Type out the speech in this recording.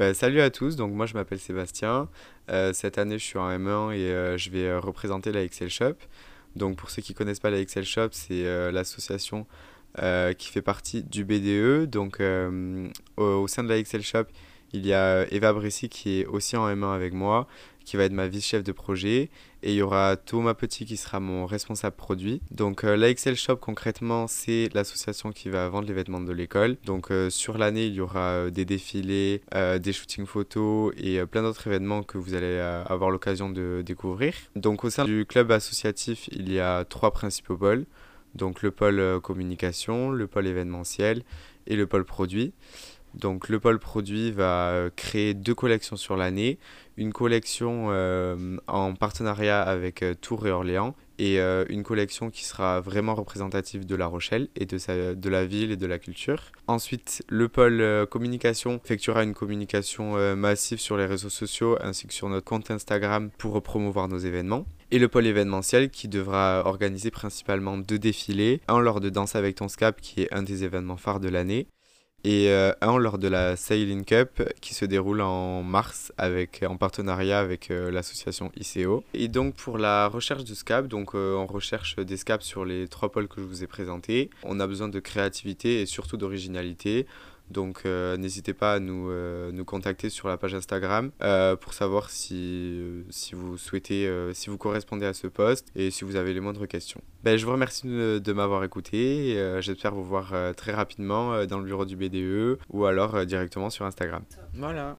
Bah, salut à tous, donc moi je m'appelle Sébastien. Euh, cette année je suis en M1 et euh, je vais euh, représenter la Excel Shop. Donc pour ceux qui connaissent pas la Excel Shop, c'est l'association qui fait partie du BDE. Donc au, au, sein de la Excel Shop, il y a Eva Bressy qui est aussi en M1 avec moi, qui va être ma vice-chef de projet. Et il y aura Thomas Petit qui sera mon responsable produit. Donc euh, Shop concrètement, c'est l'association qui va vendre les vêtements de l'école. Donc euh, sur l'année, il y aura euh, des défilés, des shootings photos et plein d'autres événements que vous allez avoir l'occasion de découvrir. Donc au sein du club associatif, il y a trois principaux pôles. Donc le pôle communication, le pôle événementiel et le pôle produit. Donc le pôle produit va euh, créer deux collections sur l'année, une collection euh, en partenariat avec euh, Tours et Orléans et une collection qui sera vraiment représentative de La Rochelle et de, sa, de la ville et de la culture. Ensuite, le pôle communication effectuera une communication massive sur les réseaux sociaux ainsi que sur notre compte Instagram pour promouvoir nos événements. Et le pôle événementiel qui devra organiser principalement deux défilés, un lors de Danse avec ton Scap qui est un des événements phares de l'année et euh, un lors de la Sailing Cup qui se déroule en mars avec, en partenariat avec euh, l'association ICO. Et donc pour la recherche de SCAP, donc euh, on recherche des SCAP sur les trois pôles que je vous ai présentés. On a besoin de créativité et surtout d'originalité. Donc euh, n'hésitez pas à nous, euh, nous contacter sur la page Instagram euh, pour savoir si, si vous souhaitez, si vous correspondez à ce poste et si vous avez les moindres questions. Ben, je vous remercie de, m'avoir écouté j'espère vous voir très rapidement dans le bureau du BDE ou alors directement sur Instagram. Voilà.